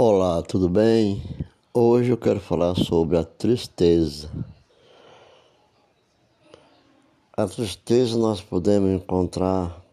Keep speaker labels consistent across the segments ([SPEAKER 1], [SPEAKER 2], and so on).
[SPEAKER 1] Olá, tudo bem? Hoje eu quero falar sobre a tristeza. A tristeza nós podemos encontrar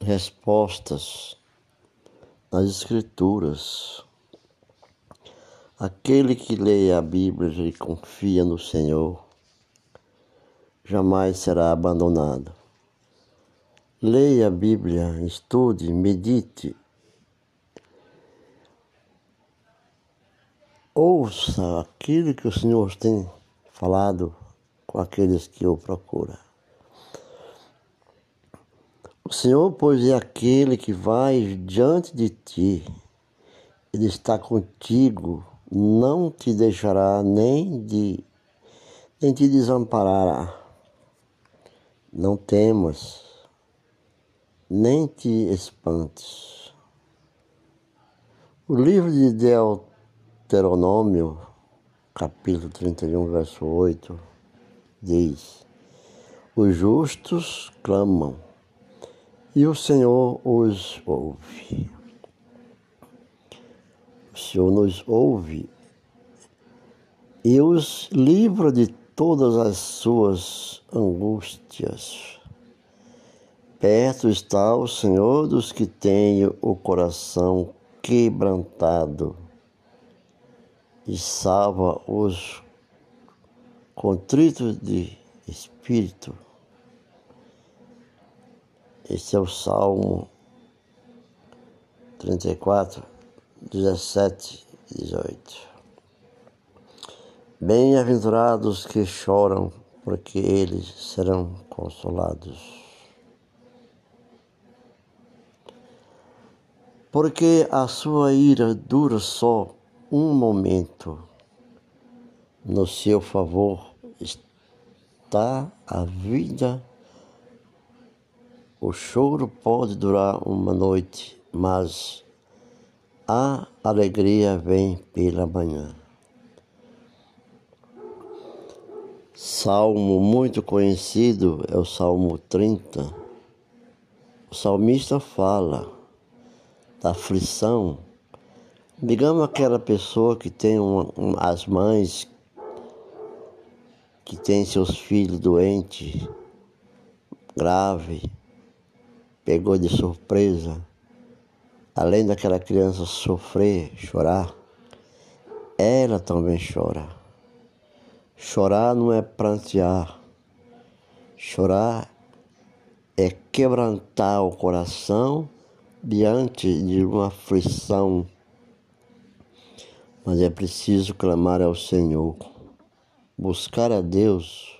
[SPEAKER 1] respostas nas Escrituras. Aquele que lê a Bíblia e confia no Senhor jamais será abandonado. Leia a Bíblia, estude, medite ouça aquilo que o Senhor tem falado com aqueles que o procuram. O Senhor, pois, é aquele que vai diante de ti, Ele está contigo, não te deixará nem, de, nem te desamparará. Não temas, nem te espantes. O livro de Del Deuteronômio, capítulo 31, verso 8, diz: Os justos clamam e o Senhor os ouve. O Senhor nos ouve e os livra de todas as suas angústias. Perto está o Senhor dos que têm o coração quebrantado e salva os contritos de espírito. Este é o Salmo 34, 17 e 18. Bem-aventurados que choram, porque eles serão consolados. Porque a sua ira dura só um momento no seu favor está a vida. O choro pode durar uma noite, mas a alegria vem pela manhã. Salmo muito conhecido é o Salmo 30. O salmista fala da aflição Digamos aquela pessoa que tem uma, as mães que tem seus filhos doentes, grave, pegou de surpresa, além daquela criança sofrer, chorar, ela também chora. Chorar não é prantear, chorar é quebrantar o coração diante de uma aflição mas é preciso clamar ao Senhor, buscar a Deus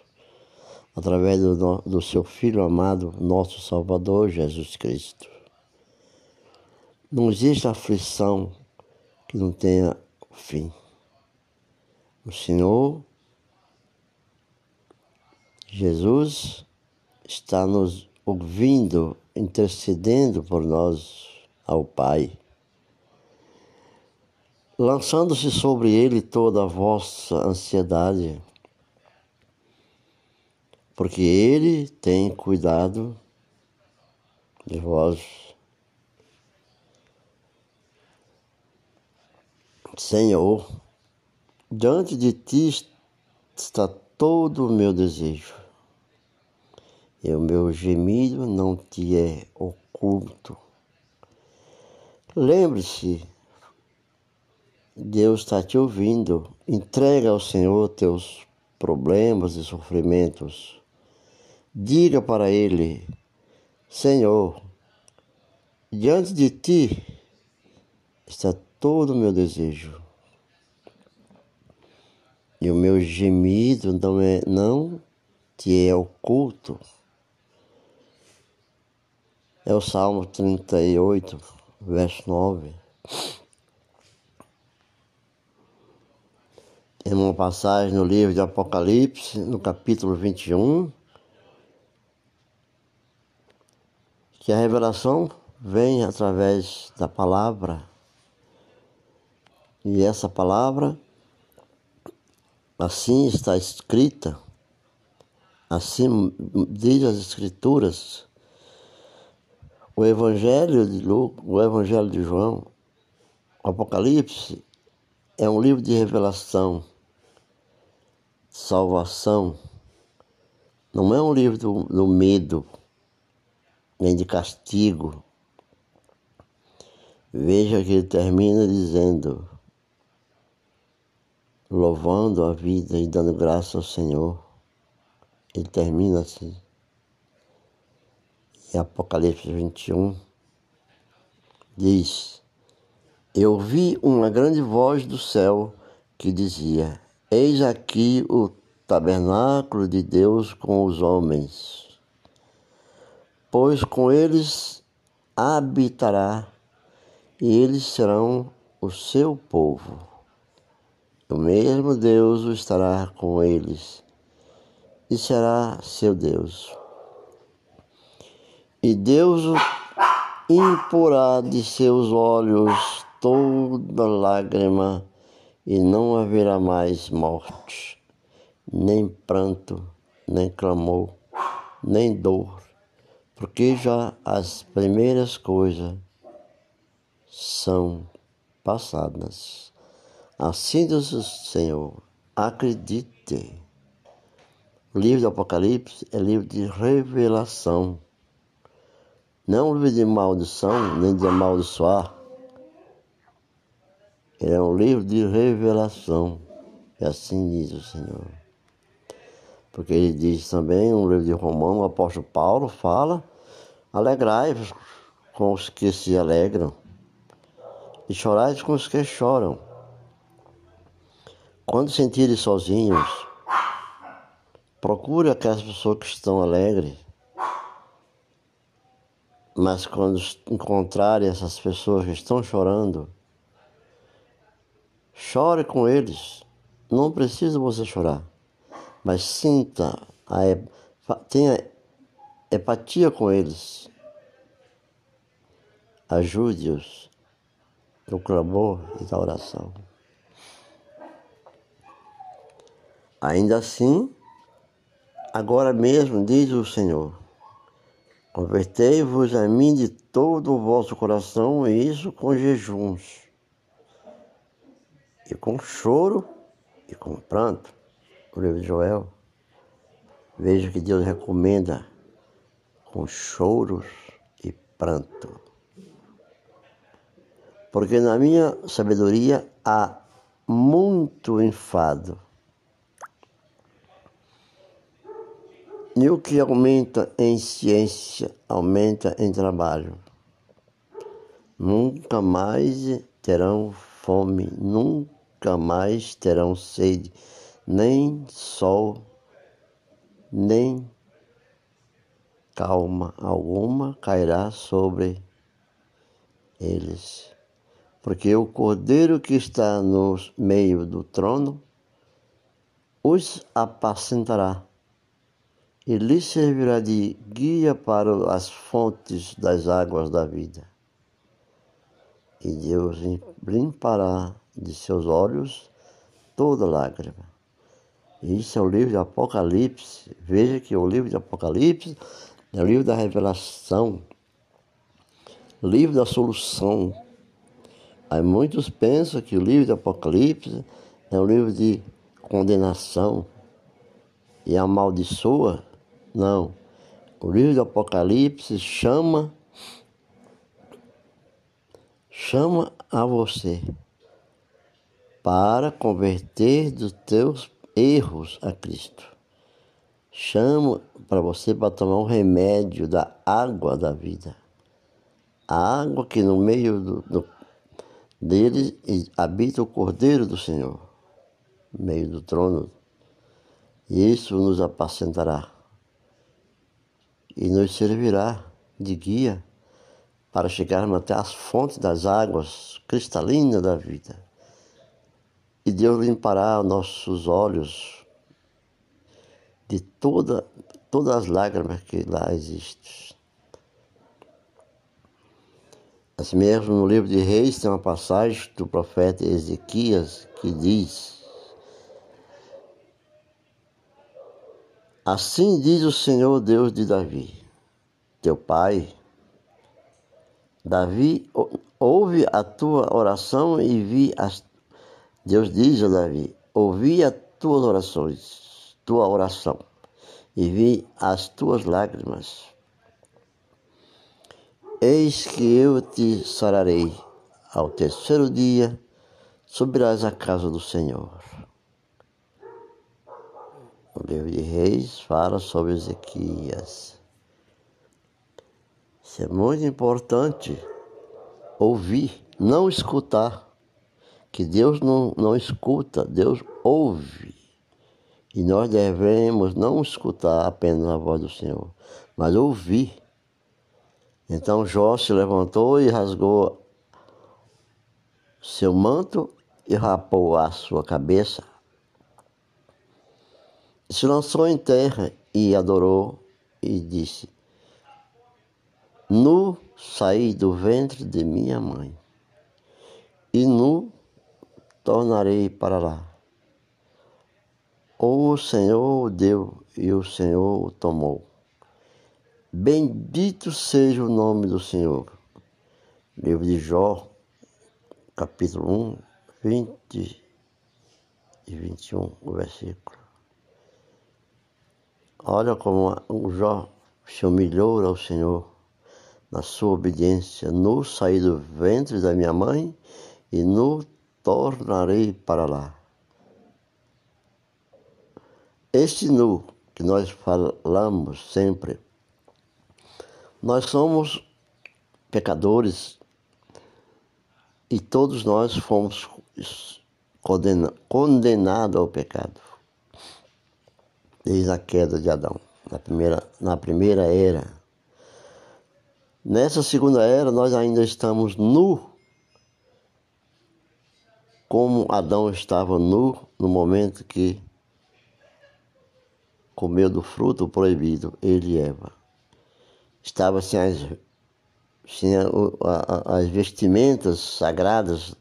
[SPEAKER 1] através do, do seu Filho amado, nosso Salvador Jesus Cristo. Não existe aflição que não tenha fim. O Senhor Jesus está nos ouvindo, intercedendo por nós ao Pai lançando-se sobre ele toda a vossa ansiedade, porque ele tem cuidado de vós. Senhor, diante de ti está todo o meu desejo, e o meu gemido não te é oculto. Lembre-se Deus está te ouvindo. Entrega ao Senhor teus problemas e sofrimentos. Diga para Ele: Senhor, diante de ti está todo o meu desejo. E o meu gemido não, é, não te é oculto. É o Salmo 38, verso 9. Tem uma passagem no livro de Apocalipse, no capítulo 21, que a revelação vem através da palavra. E essa palavra, assim está escrita, assim diz as Escrituras. O Evangelho de Lucas, o Evangelho de João, Apocalipse é um livro de revelação, salvação. Não é um livro do, do medo, nem de castigo. Veja que ele termina dizendo: louvando a vida e dando graça ao Senhor. Ele termina assim. Em Apocalipse 21, diz: Eu vi uma grande voz do céu que dizia: Eis aqui o tabernáculo de Deus com os homens, pois com eles habitará, e eles serão o seu povo. O mesmo Deus estará com eles e será seu Deus. E Deus imporá de seus olhos toda lágrima, e não haverá mais morte, nem pranto, nem clamor, nem dor, porque já as primeiras coisas são passadas. Assim diz o Senhor, acredite. O livro do Apocalipse é livro de revelação não livro de maldição, nem de amaldiçoar. Ele é um livro de revelação. E assim diz o Senhor. Porque ele diz também, um livro de Romão, o apóstolo Paulo fala, alegrai-vos com os que se alegram, e chorai com os que choram. Quando sentirem sozinhos, procure aquelas pessoas que estão alegres mas quando encontrarem essas pessoas que estão chorando, chore com eles. Não precisa você chorar, mas sinta, a, tenha empatia com eles. Ajude-os no clamor e na oração. Ainda assim, agora mesmo, diz o Senhor, Convertei-vos a mim de todo o vosso coração, e isso com jejuns, e com choro e com pranto. O livro de Joel. Veja que Deus recomenda com choros e pranto. Porque na minha sabedoria há muito enfado E o que aumenta em ciência, aumenta em trabalho. Nunca mais terão fome, nunca mais terão sede, nem sol, nem calma alguma cairá sobre eles. Porque o cordeiro que está no meio do trono os apacentará e lhe servirá de guia para as fontes das águas da vida. E Deus limpará de seus olhos toda lágrima. Isso é o livro de Apocalipse. Veja que o livro de Apocalipse é o livro da revelação, livro da solução. Aí muitos pensam que o livro de Apocalipse é um livro de condenação e amaldiçoa não. O livro do Apocalipse chama chama a você para converter dos teus erros a Cristo. Chama para você para tomar o remédio da água da vida. A água que no meio do, do, dele habita o Cordeiro do Senhor, no meio do trono. E isso nos apacentará e nos servirá de guia para chegarmos até as fontes das águas cristalinas da vida. E Deus limpará nossos olhos de toda, todas as lágrimas que lá existem. Assim mesmo, no livro de Reis tem uma passagem do profeta Ezequias que diz: Assim diz o Senhor Deus de Davi, teu pai. Davi ouve a tua oração e vi as. Deus diz a Davi: ouvi as tuas orações, tua oração, e vi as tuas lágrimas. Eis que eu te sararei. Ao terceiro dia subirás à casa do Senhor. O livro de Reis fala sobre Ezequias. Isso é muito importante ouvir, não escutar. Que Deus não, não escuta, Deus ouve. E nós devemos não escutar apenas a voz do Senhor, mas ouvir. Então Jó se levantou e rasgou seu manto e rapou a sua cabeça. Se lançou em terra e adorou e disse: Nu saí do ventre de minha mãe, e nu tornarei para lá. O Senhor deu e o Senhor o tomou. Bendito seja o nome do Senhor. Livro de Jó, capítulo 1, 20 e 21, o versículo. Olha como o Jó se humilhou ao Senhor na sua obediência. No saí do ventre da minha mãe e no tornarei para lá. Este nu que nós falamos sempre, nós somos pecadores e todos nós fomos condenados ao pecado desde a queda de Adão, na primeira, na primeira era. Nessa segunda era, nós ainda estamos nu, como Adão estava nu no momento que comeu do fruto proibido, ele e Eva. Estava sem as, sem as vestimentas sagradas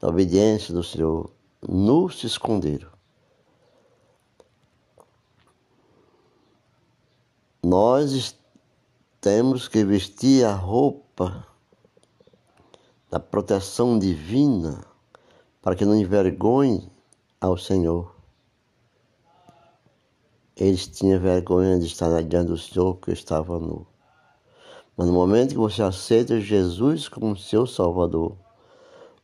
[SPEAKER 1] da obediência do Senhor, nu se esconderam. Nós temos que vestir a roupa da proteção divina para que não envergonhe ao Senhor. Eles tinham vergonha de estar diante do Senhor que estava nu. Mas no momento que você aceita Jesus como seu Salvador,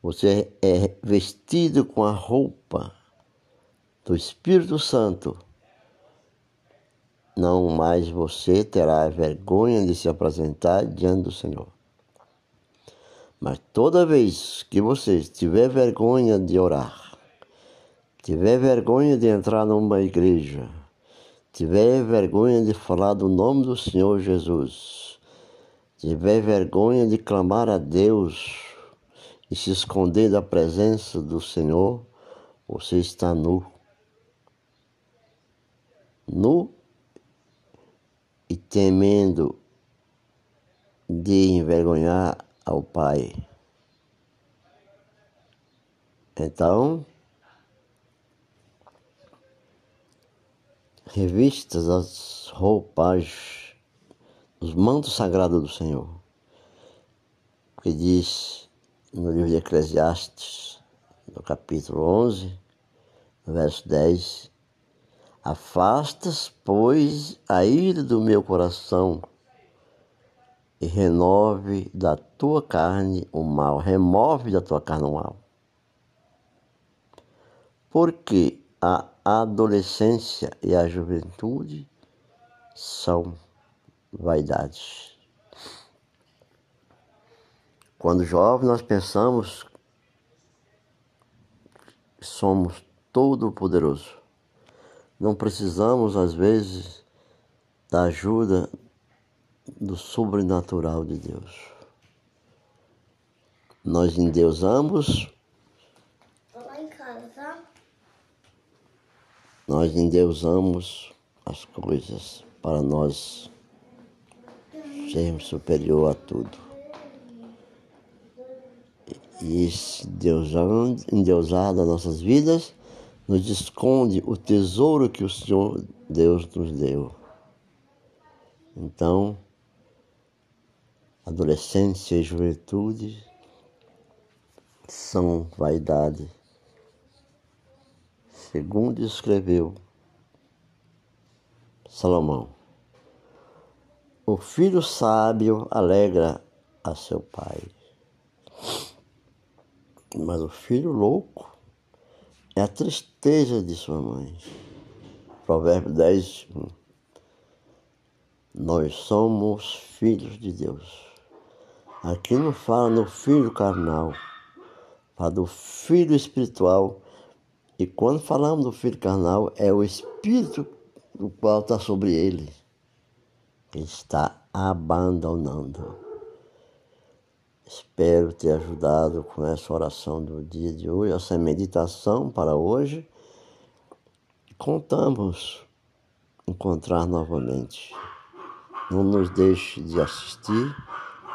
[SPEAKER 1] você é vestido com a roupa do Espírito Santo não mais você terá vergonha de se apresentar diante do Senhor. Mas toda vez que você tiver vergonha de orar, tiver vergonha de entrar numa igreja, tiver vergonha de falar do nome do Senhor Jesus, tiver vergonha de clamar a Deus e se esconder da presença do Senhor, você está nu. Nu e temendo de envergonhar ao Pai. Então, revistas as roupas, os mantos sagrados do Senhor, que diz no livro de Eclesiastes, no capítulo 11, verso 10, Afastas, pois, a ira do meu coração e renove da tua carne o mal, remove da tua carne o mal. Porque a adolescência e a juventude são vaidades. Quando jovens nós pensamos que somos todo poderoso não precisamos, às vezes, da ajuda do sobrenatural de Deus. Nós endeusamos.
[SPEAKER 2] lá em casa?
[SPEAKER 1] Nós endeusamos as coisas para nós sermos superior a tudo. E esse Deusando, endeusado das nossas vidas nos esconde o tesouro que o Senhor Deus nos deu. Então, adolescência e juventude são vaidade. Segundo escreveu Salomão, o filho sábio alegra a seu pai, mas o filho louco é a tristeza de sua mãe. Provérbio 10, 1. Nós somos filhos de Deus. Aqui não fala no filho carnal, fala do filho espiritual. E quando falamos do filho carnal, é o espírito do qual está sobre ele, que está abandonando. Espero ter ajudado com essa oração do dia de hoje, essa meditação para hoje. Contamos encontrar novamente. Não nos deixe de assistir,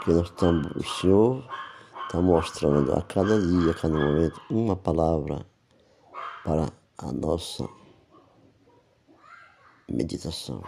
[SPEAKER 1] que nós estamos, o Senhor está mostrando a cada dia, a cada momento, uma palavra para a nossa meditação.